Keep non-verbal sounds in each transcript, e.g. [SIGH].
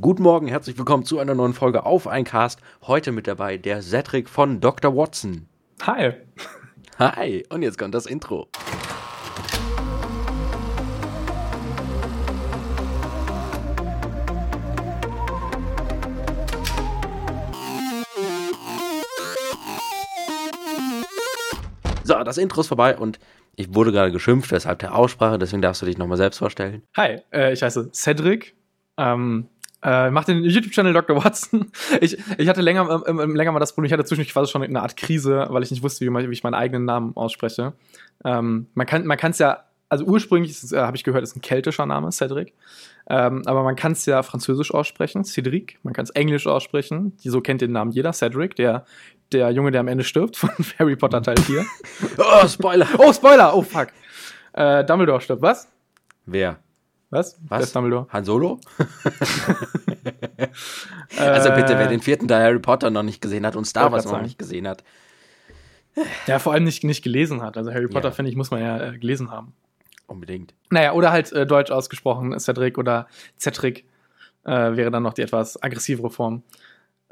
Guten Morgen, herzlich willkommen zu einer neuen Folge auf ein Cast. Heute mit dabei der Cedric von Dr. Watson. Hi. Hi, und jetzt kommt das Intro. So, das Intro ist vorbei und ich wurde gerade geschimpft, weshalb der Aussprache, deswegen darfst du dich nochmal selbst vorstellen. Hi, äh, ich heiße Cedric. Ähm, äh, mach den YouTube-Channel Dr. Watson. [LAUGHS] Ich, ich hatte länger, ähm, ähm, länger mal das Problem, ich hatte zwischendurch quasi schon eine Art Krise, weil ich nicht wusste, wie, man, wie ich meinen eigenen Namen ausspreche. Ähm, man kann man es ja, also ursprünglich äh, habe ich gehört, ist ein keltischer Name, Cedric. Ähm, aber man kann es ja französisch aussprechen, Cedric. Man kann es englisch aussprechen. Die, so kennt den Namen jeder, Cedric, der, der Junge, der am Ende stirbt [LAUGHS] von Harry Potter Teil 4. [LAUGHS] Oh, Spoiler! oh, Spoiler! Oh, fuck. Äh, Dumbledore stirbt, was? Wer? Was? Was? Ist Dumbledore? Han Solo? [LAUGHS] also bitte, wer Äh, den vierten Teil Harry Potter noch nicht gesehen hat und Star Wars noch sagen. nicht gesehen hat. Ja, vor allem nicht, nicht gelesen hat. Also Harry Potter, Ja. finde ich, muss man ja äh, gelesen haben. Unbedingt. Naja, oder halt äh, deutsch ausgesprochen, Cedric oder Cedric äh, wäre dann noch die etwas aggressivere Form.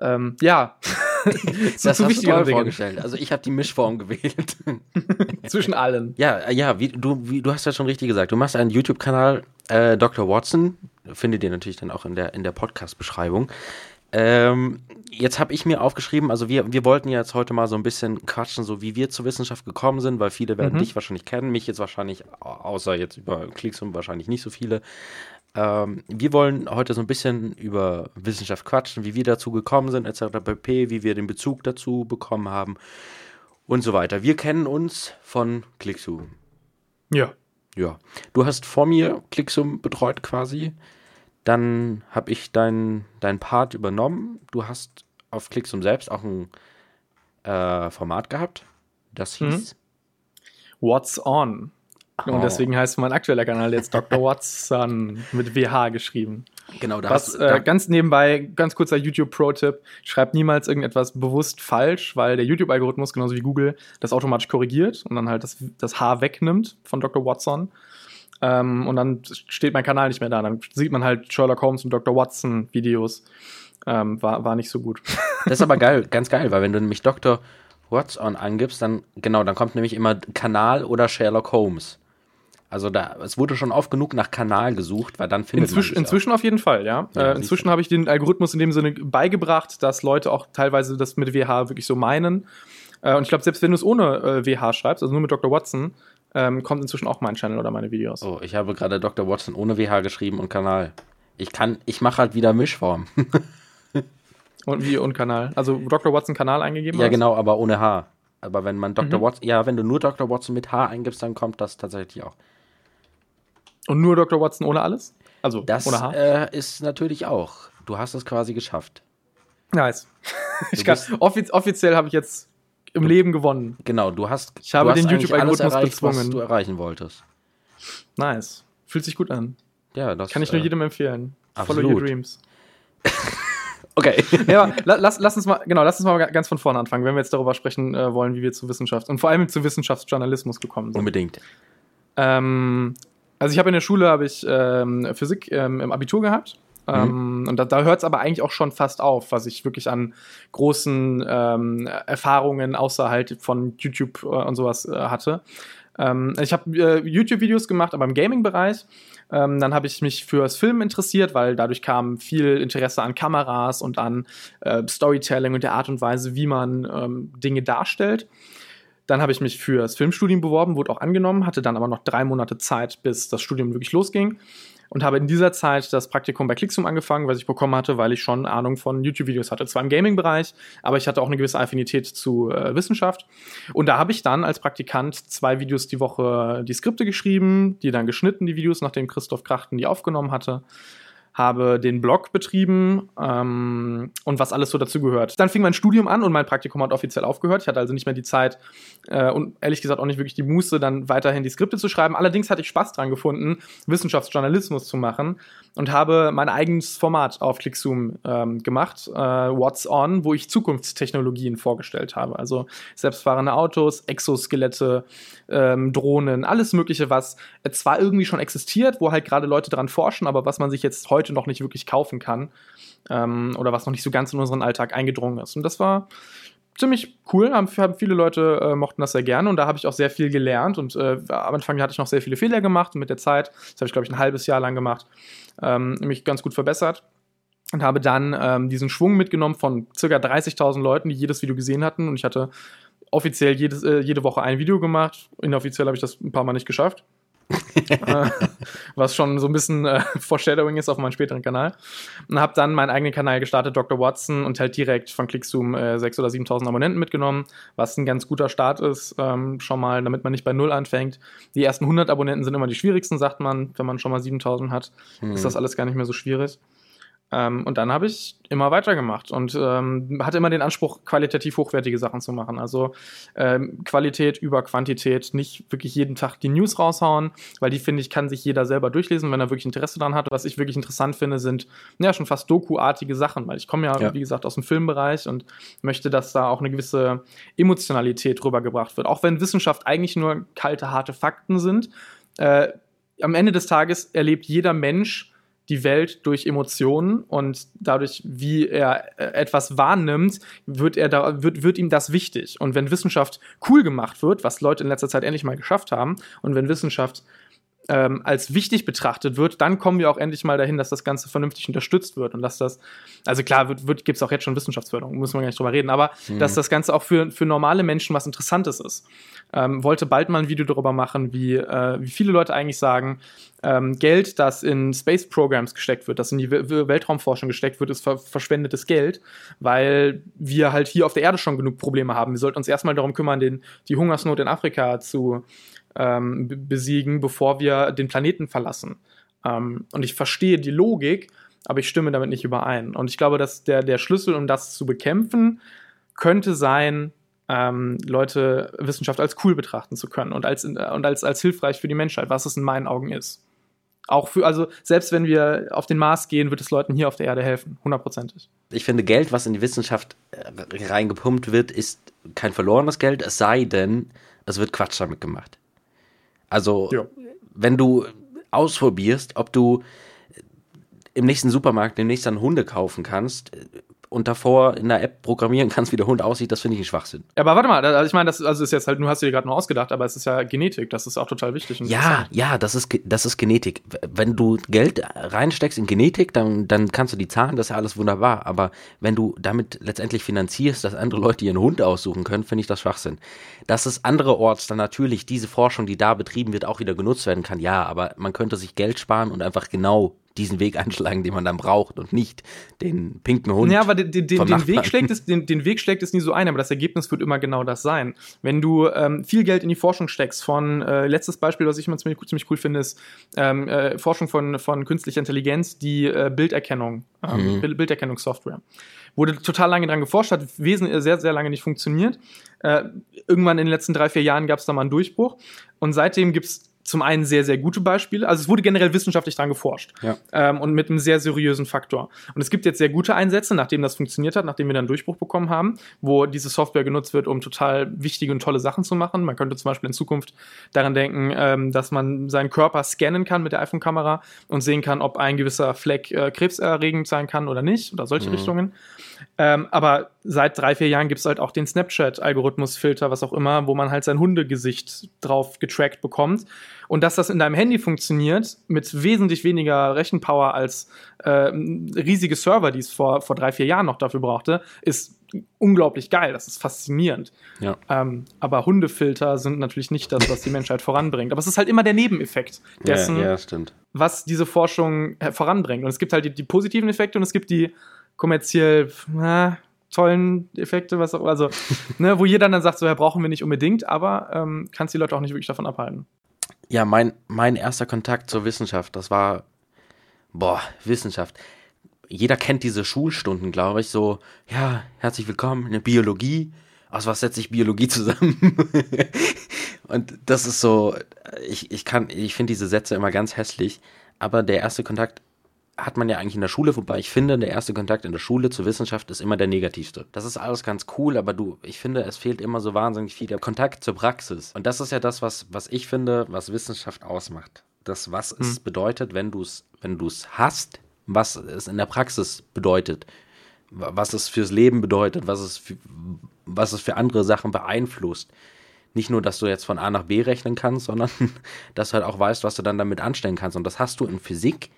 Ähm, ja. [LAUGHS] [LAUGHS] Das zu, hast du toll vorgestellt. Also ich habe die Mischform gewählt. [LAUGHS] Zwischen allen. ja, äh, ja, wie, du, wie, du hast ja schon richtig gesagt. Du machst einen YouTube-Kanal, äh, Dr. Watson. Findet ihr natürlich dann auch in der, in der Podcast-Beschreibung. Ähm, jetzt habe ich mir aufgeschrieben, also wir, wir wollten ja jetzt heute mal so ein bisschen quatschen, so wie wir zur Wissenschaft gekommen sind, weil viele werden Mhm. dich wahrscheinlich kennen, mich jetzt wahrscheinlich, au- außer jetzt über Klicks und wahrscheinlich nicht so viele. Ähm, wir wollen heute so ein bisschen über Wissenschaft quatschen, wie wir dazu gekommen sind, etc. pp., wie wir den Bezug dazu bekommen haben und so weiter. Wir kennen uns von Clickzoom. Ja. Ja. Du hast vor mir Clickzoom betreut quasi. Dann habe ich deinen dein Part übernommen. Du hast auf Clickzoom selbst auch ein äh, Format gehabt. Das Mhm. hieß. What's on? Oh. Und deswegen heißt mein aktueller Kanal jetzt Dr. [LAUGHS] Watson mit WH geschrieben. Genau, da Was hast äh, ganz nebenbei, ganz kurzer YouTube-Pro-Tipp, schreibt niemals irgendetwas bewusst falsch, weil der YouTube-Algorithmus, genauso wie Google, das automatisch korrigiert und dann halt das, das H wegnimmt von Dr. Watson. Ähm, und dann steht mein Kanal nicht mehr da. Dann sieht man halt Sherlock Holmes und Dr. Watson Videos. Ähm, war, war nicht so gut. [LAUGHS] Das ist aber geil, ganz geil, weil wenn du nämlich Dr. Watson angibst, dann genau, dann kommt nämlich immer Kanal oder Sherlock Holmes. Also da, es wurde schon oft genug nach Kanal gesucht, weil dann findet Inzwischen, man inzwischen auf jeden Fall, ja. Ja, äh, inzwischen habe ich den Algorithmus in dem Sinne beigebracht, dass Leute auch teilweise das mit WH wirklich so meinen. Äh, und ich glaube, selbst wenn du es ohne äh, WH schreibst, also nur mit Dr. Watson, ähm, kommt inzwischen auch mein Channel oder meine Videos. auch. Oh, ich habe gerade Dr. Watson ohne WH geschrieben und Kanal. Ich kann, ich mache halt wieder Mischform. [LAUGHS] Und wie und Kanal. Also Dr. Watson Kanal eingegeben ja, hast? genau, aber ohne H. Aber wenn man Dr. Mhm. Watson, ja, wenn du nur Dr. Watson mit H eingibst, dann kommt das tatsächlich auch. Und nur Dr. Watson ohne alles? Also Das ohne H? äh, ist natürlich auch. Du hast es quasi geschafft. nice. [LAUGHS] ich Du kann, offiz offiziell habe ich jetzt im Leben gewonnen. Genau, du hast, Ich habe du den YouTube-Algorithmus erreicht, was bezwungen. du erreichen wolltest. Nice. Fühlt sich gut an. Ja, das Kann ich nur äh, jedem empfehlen. Follow absolut. your dreams. [LAUGHS] Okay. [LAUGHS] Ja, lass, lass uns mal, genau, lass uns mal ganz von vorne anfangen, wenn wir jetzt darüber sprechen äh, wollen, wie wir zu Wissenschaft und vor allem zu Wissenschaftsjournalismus gekommen sind. Unbedingt. Ähm, also ich habe in der Schule habe ich ähm, Physik ähm, im Abitur gehabt. Ähm, und da, da hört es aber eigentlich auch schon fast auf, was ich wirklich an großen ähm, Erfahrungen außerhalb von YouTube äh, und sowas äh, hatte. Ähm, ich habe äh, YouTube-Videos gemacht, aber im Gaming-Bereich. Ähm, dann habe ich mich fürs Film interessiert, weil dadurch kam viel Interesse an Kameras und an äh, Storytelling und der Art und Weise, wie man ähm, Dinge darstellt. Dann habe ich mich fürs Filmstudium beworben, wurde auch angenommen, hatte dann aber noch drei Monate Zeit, bis das Studium wirklich losging. Und habe in dieser Zeit das Praktikum bei Clickzoom angefangen, was ich bekommen hatte, weil ich schon Ahnung von YouTube-Videos hatte. Zwar im Gaming-Bereich, aber ich hatte auch eine gewisse Affinität zu äh, Wissenschaft. Und da habe ich dann als Praktikant zwei Videos die Woche die Skripte geschrieben, die dann geschnitten, die Videos, nachdem Christoph Krachten die aufgenommen hatte habe den Blog betrieben ähm, und was alles so dazugehört. Dann fing mein Studium an und mein Praktikum hat offiziell aufgehört. Ich hatte also nicht mehr die Zeit äh, und ehrlich gesagt auch nicht wirklich die Muße, dann weiterhin die Skripte zu schreiben. Allerdings hatte ich Spaß dran gefunden, Wissenschaftsjournalismus zu machen und habe mein eigenes Format auf ClickZoom ähm, gemacht, äh, What's On, wo ich Zukunftstechnologien vorgestellt habe. Also selbstfahrende Autos, Exoskelette, ähm, Drohnen, alles Mögliche, was zwar irgendwie schon existiert, wo halt gerade Leute dran forschen, aber was man sich jetzt heute heute noch nicht wirklich kaufen kann ähm, oder was noch nicht so ganz in unseren Alltag eingedrungen ist. Und das war ziemlich cool, haben, viele Leute äh, mochten das sehr gerne und da habe ich auch sehr viel gelernt und äh, am Anfang hatte ich noch sehr viele Fehler gemacht und mit der Zeit, das habe ich glaube ich ein halbes Jahr lang gemacht, ähm, mich ganz gut verbessert und habe dann ähm, diesen Schwung mitgenommen von circa 30.000 Leuten, die jedes Video gesehen hatten und ich hatte offiziell jedes, äh, jede Woche ein Video gemacht, inoffiziell habe ich das ein paar Mal nicht geschafft. Äh, [LAUGHS] was schon so ein bisschen äh, Foreshadowing ist auf meinem späteren Kanal. Und habe dann meinen eigenen Kanal gestartet, Dr. Watson, und halt direkt von Clickzoom äh, 6.000 oder 7.000 Abonnenten mitgenommen, was ein ganz guter Start ist, ähm, schon mal, damit man nicht bei Null anfängt. Die ersten 100 Abonnenten sind immer die schwierigsten, sagt man. Wenn man schon mal 7.000 hat, mhm. ist das alles gar nicht mehr so schwierig. Ähm, und dann habe ich immer weitergemacht und ähm, hatte immer den Anspruch, qualitativ hochwertige Sachen zu machen. Also ähm, Qualität über Quantität, nicht wirklich jeden Tag die News raushauen, weil die, finde ich, kann sich jeder selber durchlesen, wenn er wirklich Interesse daran hat. Was ich wirklich interessant finde, sind ja schon fast Doku-artige Sachen, weil ich komme ja, ja, wie gesagt, aus dem Filmbereich und möchte, dass da auch eine gewisse Emotionalität rübergebracht wird. Auch wenn Wissenschaft eigentlich nur kalte, harte Fakten sind. Äh, am Ende des Tages erlebt jeder Mensch die Welt durch Emotionen und dadurch, wie er äh, etwas wahrnimmt, wird, er da, wird, wird ihm das wichtig. Und wenn Wissenschaft cool gemacht wird, was Leute in letzter Zeit endlich mal geschafft haben, und wenn Wissenschaft ähm, als wichtig betrachtet wird, dann kommen wir auch endlich mal dahin, dass das Ganze vernünftig unterstützt wird und dass das, also klar, wird, wird, gibt es auch jetzt schon Wissenschaftsförderung, muss man gar nicht drüber reden, aber mhm. dass das Ganze auch für, für normale Menschen was Interessantes ist. Ähm, wollte bald mal ein Video darüber machen, wie, äh, wie viele Leute eigentlich sagen, ähm, Geld, das in Space Programs gesteckt wird, das in die Weltraumforschung gesteckt wird, ist ver verschwendetes Geld, weil wir halt hier auf der Erde schon genug Probleme haben. Wir sollten uns erstmal darum kümmern, den, die Hungersnot in Afrika zu, ähm, besiegen, bevor wir den Planeten verlassen. Ähm, und ich verstehe die Logik, aber ich stimme damit nicht überein. Und ich glaube, dass der, der Schlüssel, um das zu bekämpfen, könnte sein, ähm, Leute Wissenschaft als cool betrachten zu können und als, und als, als hilfreich für die Menschheit, was es in meinen Augen ist. Auch für, also selbst wenn wir auf den Mars gehen, wird es Leuten hier auf der Erde helfen, hundertprozentig. Ich finde, Geld, was in die Wissenschaft äh, reingepumpt wird, ist kein verlorenes Geld, es sei denn, es wird Quatsch damit gemacht. Also, ja. wenn du ausprobierst, ob du im nächsten Supermarkt demnächst dann Hunde kaufen kannst, und davor in der App programmieren kannst, wie der Hund aussieht, das finde ich ein Schwachsinn. Aber warte mal, also ich meine, das also ist jetzt halt, du hast dir gerade nur ausgedacht, aber es ist ja Genetik, das ist auch total wichtig. Ja, ja, das ist, das ist Genetik. Wenn du Geld reinsteckst in Genetik, dann, dann kannst du die Zahlen, das ist ja alles wunderbar. Aber wenn du damit letztendlich finanzierst, dass andere Leute ihren Hund aussuchen können, finde ich das Schwachsinn. Dass es andererorts dann natürlich diese Forschung, die da betrieben wird, auch wieder genutzt werden kann, ja, aber man könnte sich Geld sparen und einfach genau diesen Weg einschlagen, den man dann braucht und nicht den pinken Hund. Ja, aber den, den, den Weg, schlägt es, den, den Weg schlägt es nie so ein, aber das Ergebnis wird immer genau das sein. Wenn du ähm, viel Geld in die Forschung steckst, von äh, letztes Beispiel, was ich immer ziemlich, ziemlich cool finde, ist ähm, äh, Forschung von, von künstlicher Intelligenz, die äh, Bilderkennung, ähm, mhm. Bilderkennungssoftware. Wurde total lange dran geforscht, hat wesentlich, sehr, sehr lange nicht funktioniert. Äh, irgendwann in den letzten drei, vier Jahren gab es da mal einen Durchbruch. Und seitdem gibt es zum einen sehr, sehr gute Beispiele. Also es wurde generell wissenschaftlich dran geforscht. Ja. Ähm, und mit einem sehr seriösen Faktor. Und es gibt jetzt sehr gute Einsätze, nachdem das funktioniert hat, nachdem wir dann Durchbruch bekommen haben, wo diese Software genutzt wird, um total wichtige und tolle Sachen zu machen. Man könnte zum Beispiel in Zukunft daran denken, ähm, dass man seinen Körper scannen kann mit der iPhone-Kamera und sehen kann, ob ein gewisser Fleck äh, krebserregend sein kann oder nicht, oder solche mhm. Richtungen. Ähm, aber seit drei, vier Jahren gibt es halt auch den Snapchat-Algorithmus-Filter, was auch immer, wo man halt sein Hundegesicht drauf getrackt bekommt. Und dass das in deinem Handy funktioniert, mit wesentlich weniger Rechenpower als äh, riesige Server, die es vor, vor drei, vier Jahren noch dafür brauchte, ist unglaublich geil. Das ist faszinierend. Ja. Ähm, aber Hundefilter sind natürlich nicht das, was die Menschheit [LAUGHS] voranbringt. Aber es ist halt immer der Nebeneffekt dessen, ja, ja, was diese Forschung äh, voranbringt. Und es gibt halt die, die positiven Effekte und es gibt die kommerziell na, tollen Effekte, was auch, also, [LAUGHS] ne, wo jeder dann sagt, so, ja, brauchen wir nicht unbedingt, aber ähm, kannst die Leute auch nicht wirklich davon abhalten. Ja, mein, mein erster Kontakt zur Wissenschaft, das war, boah, Wissenschaft. Jeder kennt diese Schulstunden, glaube ich, so, ja, herzlich willkommen in der Biologie. Aus was setzt sich Biologie zusammen? [LAUGHS] Und das ist so, ich, ich kann, ich finde diese Sätze immer ganz hässlich, aber der erste Kontakt hat man ja eigentlich in der Schule, wobei ich finde, der erste Kontakt in der Schule zur Wissenschaft ist immer der negativste. Das ist alles ganz cool, aber du, ich finde, es fehlt immer so wahnsinnig viel der Kontakt zur Praxis. Und das ist ja das, was, was ich finde, was Wissenschaft ausmacht. Das, was hm. es bedeutet, wenn du es, wenn du es hast, was es in der Praxis bedeutet, was es fürs Leben bedeutet, was es für, was es für andere Sachen beeinflusst. Nicht nur, dass du jetzt von A nach B rechnen kannst, sondern [LAUGHS] dass du halt auch weißt, was du dann damit anstellen kannst. Und das hast du in Physik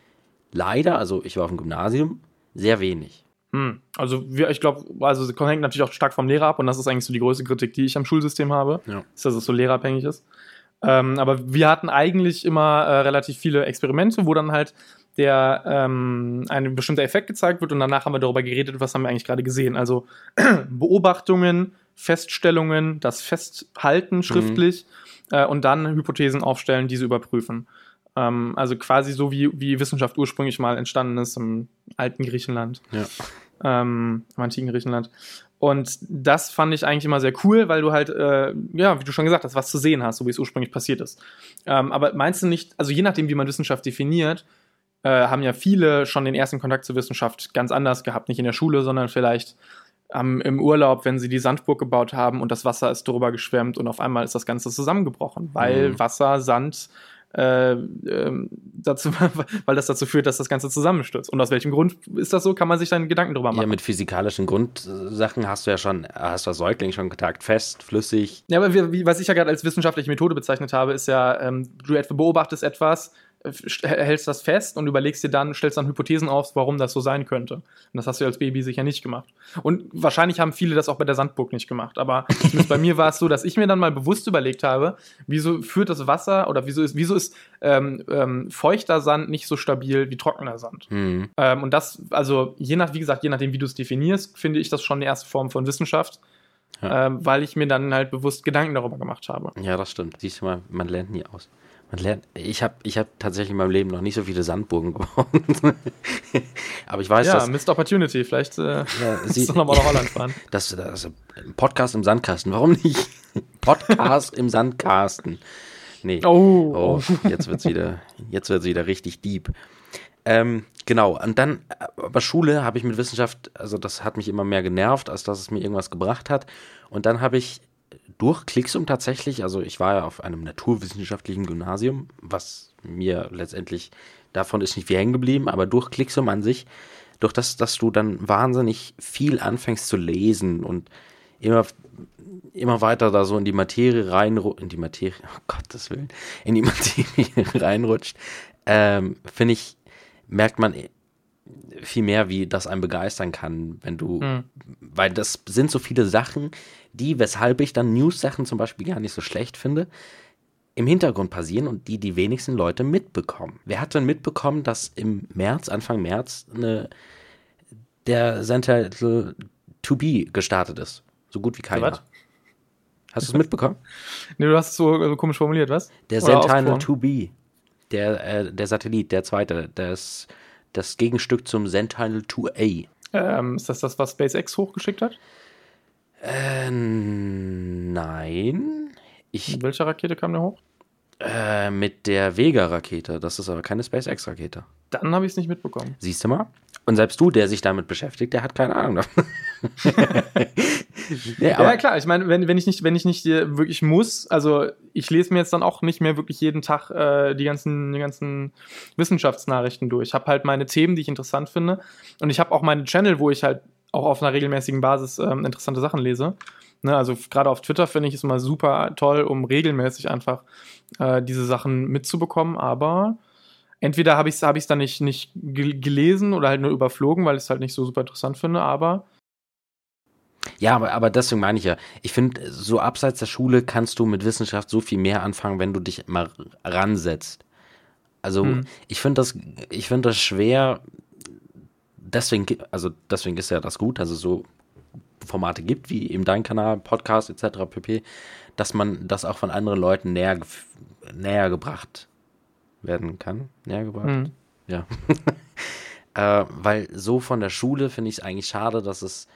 leider, also ich war auf dem Gymnasium, sehr wenig. Hm. Also wir, ich glaube, also es hängt natürlich auch stark vom Lehrer ab und das ist eigentlich so die größte Kritik, die ich am Schulsystem habe, Ja. ist, dass es so lehrabhängig ist. Ähm, aber wir hatten eigentlich immer äh, relativ viele Experimente, wo dann halt der ähm, ein bestimmter Effekt gezeigt wird und danach haben wir darüber geredet, was haben wir eigentlich gerade gesehen. Also [CLEARS THROAT] Beobachtungen, Feststellungen, das Festhalten schriftlich äh, und dann Hypothesen aufstellen, diese überprüfen. Ähm, also quasi so wie, wie Wissenschaft ursprünglich mal entstanden ist im alten Griechenland Ja. ähm, im antiken Griechenland. Und das fand ich eigentlich immer sehr cool, weil du halt, äh, ja, wie du schon gesagt hast, was zu sehen hast, so wie es ursprünglich passiert ist. Ähm, aber meinst du nicht, also je nachdem, wie man Wissenschaft definiert, äh, haben ja viele schon den ersten Kontakt zur Wissenschaft ganz anders gehabt. Nicht in der Schule, sondern vielleicht ähm, im Urlaub, wenn sie die Sandburg gebaut haben und das Wasser ist drüber geschwemmt und auf einmal ist das Ganze zusammengebrochen, weil Mhm. Wasser, Sand, äh, ähm, dazu, [LAUGHS] weil das dazu führt, dass das Ganze zusammenstürzt. Und aus welchem Grund ist das so? Kann man sich dann Gedanken drüber machen. Ja, mit physikalischen Grundsachen hast du ja schon, hast du als Säugling schon Kontakt, fest, flüssig. Ja, aber wie, wie, was ich ja gerade als wissenschaftliche Methode bezeichnet habe, ist ja, ähm, du beobachtest etwas, hältst das fest und überlegst dir dann, stellst dann Hypothesen auf, warum das so sein könnte. Und das hast du als Baby sicher nicht gemacht. Und wahrscheinlich haben viele das auch bei der Sandburg nicht gemacht. Aber [LAUGHS] bei mir war es so, dass ich mir dann mal bewusst überlegt habe, wieso führt das Wasser oder wieso ist, wieso ist ähm, ähm, feuchter Sand nicht so stabil wie trockener Sand? Hm. Ähm, und das, also je nach, wie gesagt, je nachdem, wie du es definierst, finde ich das schon eine erste Form von Wissenschaft, Ja. ähm, weil ich mir dann halt bewusst Gedanken darüber gemacht habe. Ja, das stimmt. Siehst du mal, man lernt nie aus. Man lernt, ich habe ich hab tatsächlich in meinem Leben noch nicht so viele Sandburgen [LAUGHS] gebaut. Aber ich weiß, ja, dass, Missed Opportunity, vielleicht äh, Ja, [LAUGHS] sie- nochmal nach Holland fahren. [LAUGHS] das, das Podcast im Sandkasten. Warum nicht? Podcast im Sandkasten. Nee. Oh, Oh, jetzt wird's wieder, jetzt wird's wieder richtig deep. Ähm, genau, und dann, äh, aber Schule habe ich mit Wissenschaft, also das hat mich immer mehr genervt, als dass es mir irgendwas gebracht hat. Und dann habe ich durch Klicksum tatsächlich, also ich war ja auf einem naturwissenschaftlichen Gymnasium, was mir letztendlich, davon ist nicht viel hängen geblieben, aber durch Klicksum an sich, durch das, dass du dann wahnsinnig viel anfängst zu lesen und immer immer weiter da so in die Materie reinrutscht, in die Materie, [LAUGHS] oh Gottes Willen, in die Materie [LAUGHS] reinrutscht, ähm, finde ich, merkt man viel mehr, wie das einen begeistern kann, wenn du, Hm. weil das sind so viele Sachen, die, weshalb ich dann News-Sachen zum Beispiel gar nicht so schlecht finde, im Hintergrund passieren und die die wenigsten Leute mitbekommen. Wer hat denn mitbekommen, dass im März, Anfang März, eine, der Sentinel 2B gestartet ist? So gut wie keiner. was? Hast du es mitbekommen? [LAUGHS] nee, du hast es so, so komisch formuliert, was? Der Sentinel ausgesprochen? 2B, der, äh, der Satellit, der zweite, das, das Gegenstück zum Sentinel 2A. Ähm, ist das das, was SpaceX hochgeschickt hat? Äh, nein. Ich, Mit welcher Rakete kam der hoch? äh, mit der Vega-Rakete. Das ist aber keine SpaceX-Rakete. Dann habe ich es nicht mitbekommen. Siehst du mal? Und selbst du, der sich damit beschäftigt, der hat keine Ahnung davon. [LAUGHS] [LAUGHS] aber, ja, klar, ich meine, wenn, wenn ich nicht, wenn ich nicht äh, wirklich muss, also ich lese mir jetzt dann auch nicht mehr wirklich jeden Tag äh, die, ganzen, die ganzen Wissenschaftsnachrichten durch. Ich habe halt meine Themen, die ich interessant finde. Und ich habe auch meine Channel, wo ich halt auch auf einer regelmäßigen Basis ähm, interessante Sachen lese. Ne, also gerade auf Twitter finde ich es immer super toll, um regelmäßig einfach äh, diese Sachen mitzubekommen, aber entweder habe ich es hab ich's dann nicht, nicht gel- gelesen oder halt nur überflogen, weil ich es halt nicht so super interessant finde, aber ja, aber, aber deswegen meine ich ja, ich finde, so abseits der Schule kannst du mit Wissenschaft so viel mehr anfangen, wenn du dich mal ransetzt. Also Hm. ich finde das, ich finde das schwer, deswegen, also deswegen ist ja das gut, also so Formate gibt, wie eben dein Kanal, Podcast etc. pp., dass man das auch von anderen Leuten näher, näher gebracht werden kann. Näher gebracht? hm. Ja. [LAUGHS] äh, weil so von der Schule finde ich es eigentlich schade, dass es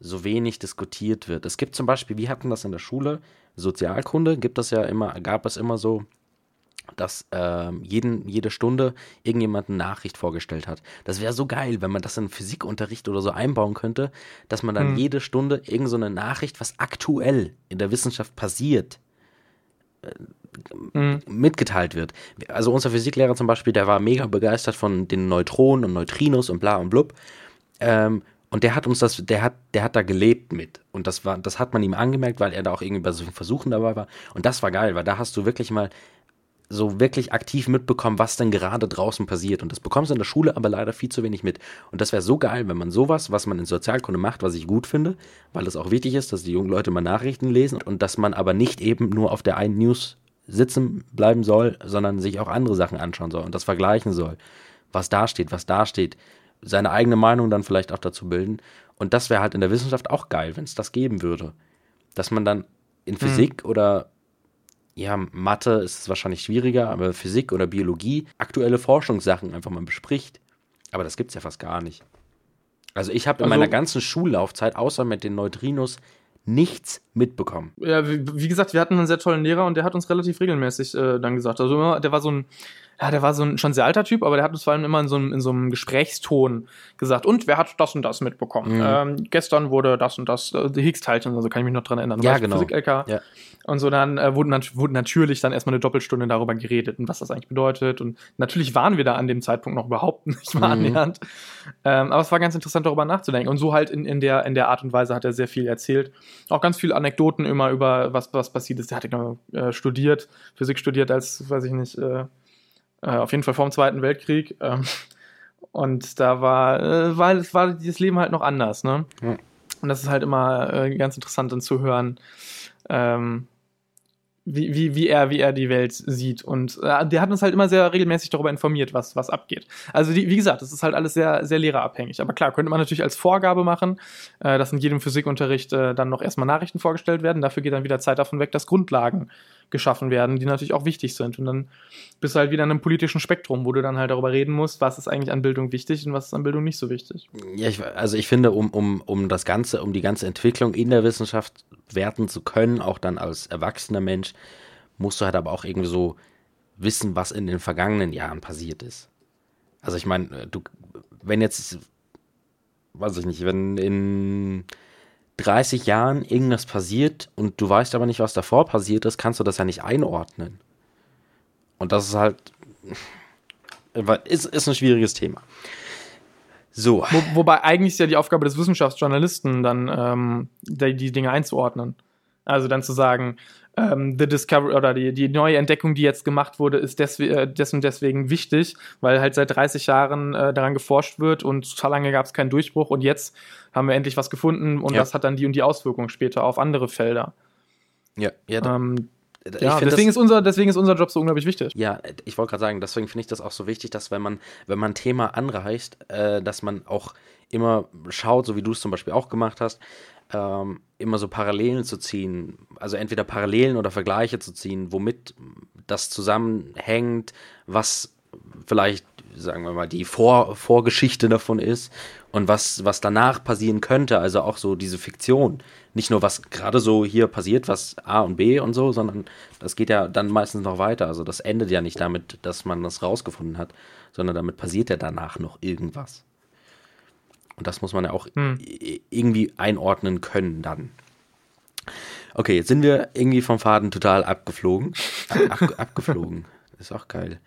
so wenig diskutiert wird. Es gibt zum Beispiel, wir hatten das in der Schule, Sozialkunde, gibt es ja immer, gab es immer so, dass ähm, jeden, jede Stunde irgendjemand eine Nachricht vorgestellt hat. Das wäre so geil, wenn man das in Physikunterricht oder so einbauen könnte, dass man dann Hm. jede Stunde irgend so eine Nachricht, was aktuell in der Wissenschaft passiert, äh, mhm. mitgeteilt wird. Also unser Physiklehrer zum Beispiel, der war mega begeistert von den Neutronen und Neutrinos und bla und blub. Ähm, und der hat uns das, der hat, der hat da gelebt mit. Und das war, das hat man ihm angemerkt, weil er da auch irgendwie bei so Versuchen dabei war. Und das war geil, weil da hast du wirklich mal so wirklich aktiv mitbekommen, was denn gerade draußen passiert. Und das bekommst du in der Schule aber leider viel zu wenig mit. Und das wäre so geil, wenn man sowas, was man in Sozialkunde macht, was ich gut finde, weil es auch wichtig ist, dass die jungen Leute mal Nachrichten lesen und dass man aber nicht eben nur auf der einen News sitzen bleiben soll, sondern sich auch andere Sachen anschauen soll und das vergleichen soll. Was da steht, was da steht. Seine eigene Meinung dann vielleicht auch dazu bilden. Und das wäre halt in der Wissenschaft auch geil, wenn es das geben würde. Dass man dann in hm. Physik mhm. oder ja, Mathe ist es wahrscheinlich schwieriger, aber Physik oder Biologie aktuelle Forschungssachen einfach mal bespricht. Aber das gibt es ja fast gar nicht. Also ich habe in also, meiner ganzen Schullaufzeit, außer mit den Neutrinos, nichts mitbekommen. Ja, wie, wie, gesagt, wir hatten einen sehr tollen Lehrer und der hat uns relativ regelmäßig äh, dann gesagt. Also der war so ein ja, der war so ein schon sehr alter Typ, aber der hat uns vor allem immer in so einem, in so einem Gesprächston gesagt, und wer hat das und das mitbekommen? Mhm. Ähm, gestern wurde das und das, äh, die Higgs-Teilchen, also kann ich mich noch dran erinnern. Ja, genau. Physik-LK. Ja. Und so dann äh, wurde, wurde natürlich dann erstmal eine Doppelstunde darüber geredet und was das eigentlich bedeutet. Und natürlich waren wir da an dem Zeitpunkt noch überhaupt [LAUGHS] nicht mal mhm. annähernd. Ähm, aber es war ganz interessant, darüber nachzudenken. Und so halt in, in, der, in der Art und Weise hat er sehr viel erzählt. Auch ganz viele Anekdoten immer über was, was passiert ist. Der hat genau äh, studiert, Physik studiert als, weiß ich nicht, äh, äh, auf jeden Fall vor dem Zweiten Weltkrieg. Ähm, [LAUGHS] und da war, äh, war, war dieses Leben halt noch anders, ne? Ja. Und das ist halt immer äh, ganz interessant dann zu hören, ähm, wie, wie, wie, er, wie er die Welt sieht. Und äh, der hat uns halt immer sehr regelmäßig darüber informiert, was, was abgeht. Also, die, wie gesagt, das ist halt alles sehr, sehr lehrerabhängig. Aber klar, könnte man natürlich als Vorgabe machen, äh, dass in jedem Physikunterricht äh, dann noch erstmal Nachrichten vorgestellt werden. Dafür geht dann wieder Zeit davon weg, dass Grundlagen geschaffen werden, die natürlich auch wichtig sind. Und dann bist du halt wieder in einem politischen Spektrum, wo du dann halt darüber reden musst, was ist eigentlich an Bildung wichtig und was ist an Bildung nicht so wichtig. Ja, ich, also ich finde, um, um, um das Ganze, um die ganze Entwicklung in der Wissenschaft werten zu können, auch dann als erwachsener Mensch, musst du halt aber auch irgendwie so wissen, was in den vergangenen Jahren passiert ist. Also ich meine, du, wenn jetzt, weiß ich nicht, wenn in 30 Jahren irgendwas passiert und du weißt aber nicht, was davor passiert ist, kannst du das ja nicht einordnen. Und das ist halt, [LAUGHS] ist, ist ein schwieriges Thema. So. Wo, wobei eigentlich ist ja die Aufgabe des Wissenschaftsjournalisten, dann ähm, die, die Dinge einzuordnen. Also dann zu sagen, ähm, The Discovery oder die, die neue Entdeckung, die jetzt gemacht wurde, ist des, äh, des und deswegen wichtig, weil halt seit 30 Jahren äh, daran geforscht wird und total lange gab es keinen Durchbruch und jetzt haben wir endlich was gefunden und ja. das hat dann die und die Auswirkungen später auf andere Felder. Ja, ja. Ähm, ja, deswegen, ist unser, deswegen ist unser Job so unglaublich wichtig. Ja, ich wollte gerade sagen, deswegen finde ich das auch so wichtig, dass wenn man, wenn man ein Thema anreicht, äh, dass man auch immer schaut, so wie du es zum Beispiel auch gemacht hast, ähm, immer so Parallelen zu ziehen, also entweder Parallelen oder Vergleiche zu ziehen, womit das zusammenhängt, was vielleicht, sagen wir mal, die Vor Vorgeschichte davon ist und was, was danach passieren könnte, also auch so diese Fiktion. Nicht nur, was gerade so hier passiert, was A und B und so, sondern das geht ja dann meistens noch weiter. Also das endet ja nicht damit, dass man das rausgefunden hat, sondern damit passiert ja danach noch irgendwas. Und das muss man ja auch hm. irgendwie einordnen können dann. Okay, jetzt sind wir irgendwie vom Faden total abgeflogen. Ab, ab, [LAUGHS] abgeflogen. ist auch geil.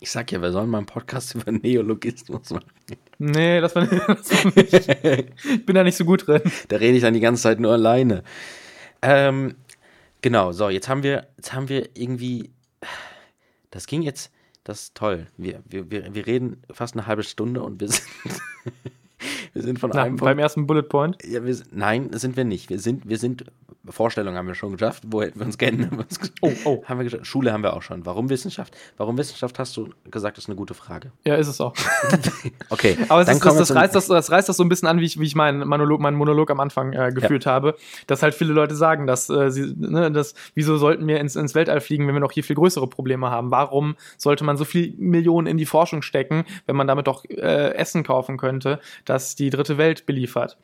Ich sag ja, wir sollen mal einen Podcast über Neologismus machen. Nee, das war, [LAUGHS] das war nicht. Ich bin da nicht so gut drin. Da rede ich dann die ganze Zeit nur alleine. Ähm, genau, so, jetzt haben wir, jetzt haben wir irgendwie. Das ging jetzt das ist toll. Wir, wir, wir, reden fast eine halbe Stunde und wir sind, wir sind von Na, einem Beim ersten Bullet Point? Ja, wir, nein, sind wir nicht. Wir sind, wir sind Vorstellung haben wir schon geschafft. Wo hätten wir uns kennen? [LAUGHS] Oh, oh. Haben wir geschafft. Schule haben wir auch schon. Warum Wissenschaft? Warum Wissenschaft hast du gesagt, ist eine gute Frage. Ja, ist es auch. [LAUGHS] okay. [LAUGHS] Aber es ist, das, das, reißt das, das reißt das so ein bisschen an, wie ich, wie ich meinen Monolog, meinen Monolog am Anfang äh, geführt ja. habe. Dass halt viele Leute sagen, dass äh, sie, ne, dass, wieso sollten wir ins, ins Weltall fliegen, wenn wir noch hier viel größere Probleme haben? Warum sollte man so viel Millionen in die Forschung stecken, wenn man damit doch äh, Essen kaufen könnte, das die dritte Welt beliefert?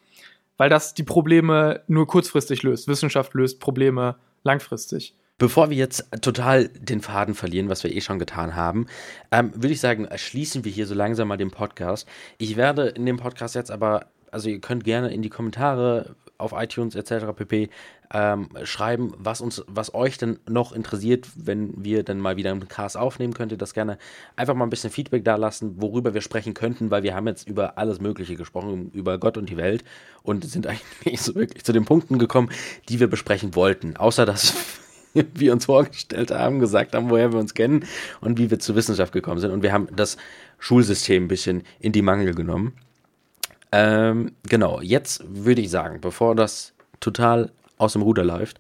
weil das die Probleme nur kurzfristig löst. Wissenschaft löst Probleme langfristig. Bevor wir jetzt total den Faden verlieren, was wir eh schon getan haben, ähm, würde ich sagen, schließen wir hier so langsam mal den Podcast. Ich werde in dem Podcast jetzt aber, also ihr könnt gerne in die Kommentare auf iTunes etc. pp. Ähm, schreiben, was uns, was euch denn noch interessiert, wenn wir dann mal wieder einen Cast aufnehmen, könnt ihr das gerne einfach mal ein bisschen Feedback da lassen, worüber wir sprechen könnten, weil wir haben jetzt über alles Mögliche gesprochen, über Gott und die Welt und sind [LAUGHS] eigentlich nicht so wirklich zu den Punkten gekommen, die wir besprechen wollten. Außer dass [LAUGHS] wir uns vorgestellt haben, gesagt haben, woher wir uns kennen und wie wir zur Wissenschaft gekommen sind. Und wir haben das Schulsystem ein bisschen in die Mangel genommen. Ähm, genau, jetzt würde ich sagen, bevor das total aus dem Ruder läuft,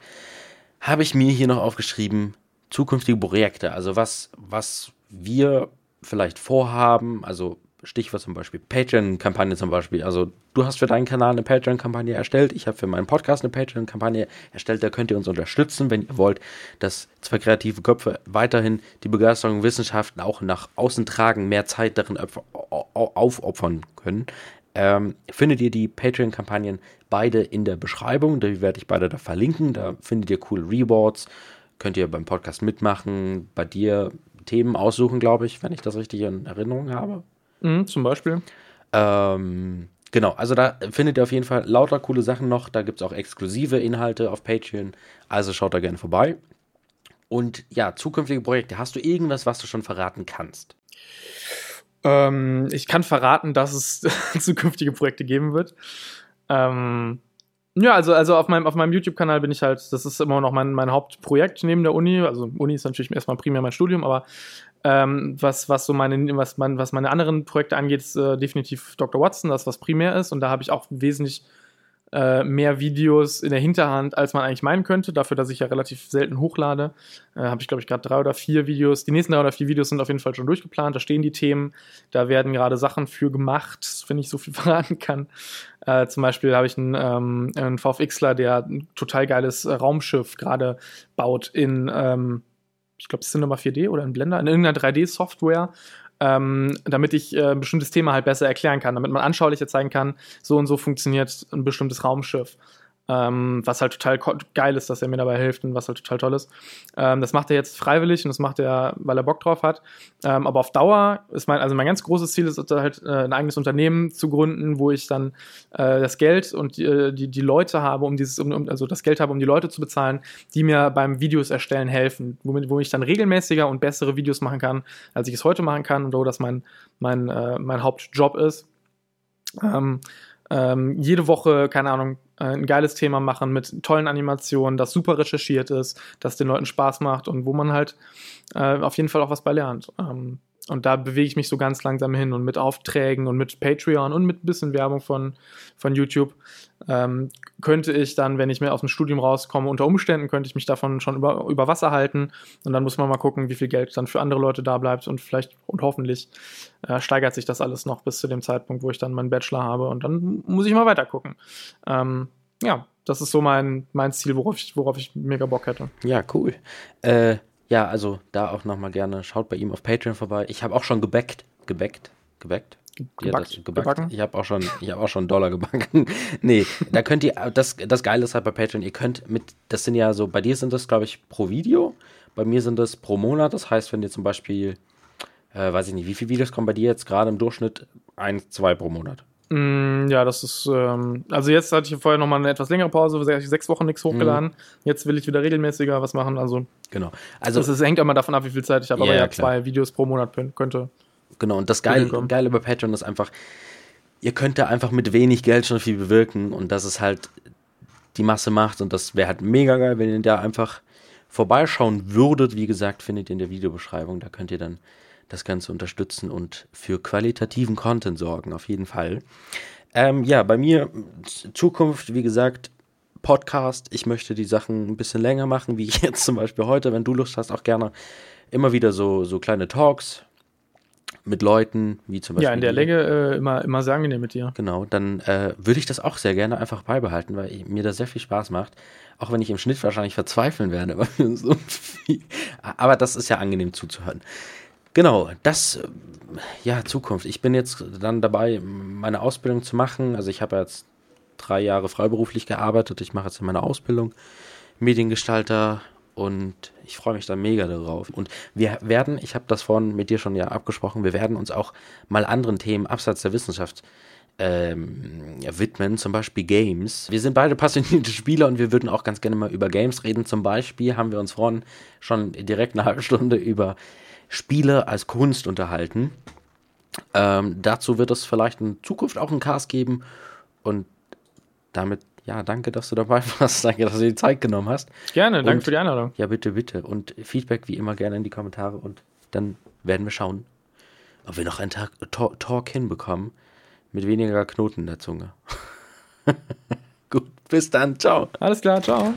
habe ich mir hier noch aufgeschrieben, zukünftige Projekte, also was, was wir vielleicht vorhaben, also Stichwort zum Beispiel Patreon-Kampagne zum Beispiel. Also du hast für deinen Kanal eine Patreon-Kampagne erstellt, ich habe für meinen Podcast eine Patreon-Kampagne erstellt. Da könnt ihr uns unterstützen, wenn ihr wollt, dass zwei kreative Köpfe weiterhin die Begeisterung Wissenschaften auch nach außen tragen, mehr Zeit darin aufopfern können. Ähm, findet ihr die Patreon-Kampagnen beide in der Beschreibung. Da werde ich beide da verlinken. Da findet ihr coole Rewards. Könnt ihr beim Podcast mitmachen, bei dir Themen aussuchen, glaube ich, wenn ich das richtig in Erinnerung habe. Mhm, zum Beispiel. Ähm, genau, also da findet ihr auf jeden Fall lauter coole Sachen noch. Da gibt es auch exklusive Inhalte auf Patreon. Also schaut da gerne vorbei. Und ja, zukünftige Projekte. Hast du irgendwas, was du schon verraten kannst? Ähm, ich kann verraten, dass es [LAUGHS] zukünftige Projekte geben wird. Ähm, ja, also, also auf meinem, auf meinem YouTube-Kanal bin ich halt, das ist immer noch mein, mein Hauptprojekt neben der Uni. Also Uni ist natürlich erstmal primär mein Studium, aber ähm, was, was so meine, was, mein, was meine anderen Projekte angeht, ist äh, definitiv Dr. Watson, das was primär ist. Und da habe ich auch wesentlich äh, mehr Videos in der Hinterhand, als man eigentlich meinen könnte. Dafür, dass ich ja relativ selten hochlade, äh, habe ich, glaube ich, gerade drei oder vier Videos. Die nächsten drei oder vier Videos sind auf jeden Fall schon durchgeplant. Da stehen die Themen. Da werden gerade Sachen für gemacht, wenn ich so viel [LAUGHS] verraten kann. Äh, zum Beispiel habe ich einen, ähm, einen VFXler, der ein total geiles Raumschiff gerade baut in, ähm, ich glaube, Cinema 4D oder in Blender, in irgendeiner 3D-Software ähm, damit ich äh, ein bestimmtes Thema halt besser erklären kann, damit man anschaulicher zeigen kann, so und so funktioniert ein bestimmtes Raumschiff. Ähm, was halt total geil ist, dass er mir dabei hilft und was halt total toll ist. Ähm, das macht er jetzt freiwillig und das macht er, weil er Bock drauf hat. Ähm, aber auf Dauer ist mein, also mein ganz großes Ziel ist halt äh, ein eigenes Unternehmen zu gründen, wo ich dann äh, das Geld und die, äh, die, die, Leute habe, um dieses, um, also das Geld habe, um die Leute zu bezahlen, die mir beim Videos erstellen helfen, womit, wo ich dann regelmäßiger und bessere Videos machen kann, als ich es heute machen kann und wo das mein, mein, äh, mein Hauptjob ist. Ähm, ähm, jede Woche, keine Ahnung, ein geiles Thema machen mit tollen Animationen, das super recherchiert ist, das den Leuten Spaß macht und wo man halt äh, auf jeden Fall auch was bei lernt. Ähm, und da bewege ich mich so ganz langsam hin und mit Aufträgen und mit Patreon und mit ein bisschen Werbung von, von YouTube ähm, könnte ich dann, wenn ich mir aus dem Studium rauskomme, unter Umständen könnte ich mich davon schon über, über Wasser halten. Und dann muss man mal gucken, wie viel Geld dann für andere Leute da bleibt und vielleicht und hoffentlich äh, steigert sich das alles noch bis zu dem Zeitpunkt, wo ich dann meinen Bachelor habe. Und dann muss ich mal weiter gucken. Ähm, ja, das ist so mein, mein Ziel, worauf ich, worauf ich mega Bock hätte. Ja, cool. Äh, ja, also da auch nochmal gerne, schaut bei ihm auf Patreon vorbei. Ich habe auch schon gebackt, gebackt, gebackt. Gebackt, ja, gebacken. Ich habe auch schon, ich habe auch schon Dollar gebacken. [LAUGHS] nee, da könnt ihr, das, das Geile ist halt bei Patreon, ihr könnt mit, das sind ja so, bei dir sind das, glaube ich, pro Video, bei mir sind das pro Monat. Das heißt, wenn ihr zum Beispiel, äh, weiß ich nicht, wie viele Videos kommen bei dir jetzt gerade im Durchschnitt? Eins, zwei pro Monat. Mm, ja, das ist, ähm, also jetzt hatte ich vorher nochmal eine etwas längere Pause, sechs Wochen nichts hochgeladen. Mhm. Jetzt will ich wieder regelmäßiger was machen, also. Genau. Also, das, das hängt immer davon ab, wie viel Zeit ich habe, aber ja, klar. zwei Videos pro Monat könnte. Genau, und das Geile, Geile bei Patreon ist einfach, ihr könnt da einfach mit wenig Geld schon viel bewirken und das ist halt die Masse macht und das wäre halt mega geil, wenn ihr da einfach vorbeischauen würdet. Wie gesagt, findet ihr in der Videobeschreibung, da könnt ihr dann das Ganze unterstützen und für qualitativen Content sorgen, auf jeden Fall. Ähm, ja, bei mir Zukunft, wie gesagt, Podcast. Ich möchte die Sachen ein bisschen länger machen, wie [LAUGHS] jetzt zum Beispiel heute. Wenn du Lust hast, auch gerne immer wieder so, so kleine Talks mit Leuten, wie zum Beispiel. Ja, in der Länge äh, immer, immer sehr angenehm mit dir. Genau, dann äh, würde ich das auch sehr gerne einfach beibehalten, weil ich, mir das sehr viel Spaß macht. Auch wenn ich im Schnitt wahrscheinlich verzweifeln werde. [LAUGHS] so aber das ist ja angenehm zuzuhören. Genau, das, ja, Zukunft. Ich bin jetzt dann dabei, meine Ausbildung zu machen. Also ich habe jetzt drei Jahre freiberuflich gearbeitet. Ich mache jetzt meine Ausbildung, Mediengestalter und ich freue mich da mega darauf. Und wir werden, ich habe das vorhin mit dir schon ja abgesprochen, wir werden uns auch mal anderen Themen abseits der Wissenschaft ähm, widmen, zum Beispiel Games. Wir sind beide passionierte Spieler und wir würden auch ganz gerne mal über Games reden. Zum Beispiel haben wir uns vorhin schon direkt eine halbe Stunde über Spiele als Kunst unterhalten. Ähm, dazu wird es vielleicht in Zukunft auch einen Cast geben. Und damit, ja, danke, dass du dabei [LAUGHS] warst. Danke, dass du dir die Zeit genommen hast. Gerne, danke Und- für die Einladung. Ja, bitte, bitte. Und Feedback wie immer gerne in die Kommentare. Und dann werden wir schauen, ob wir noch einen Tag Talk, Talk hinbekommen mit weniger Knoten in der Zunge. [LAUGHS] Gut, bis dann. Ciao. Alles klar, ciao.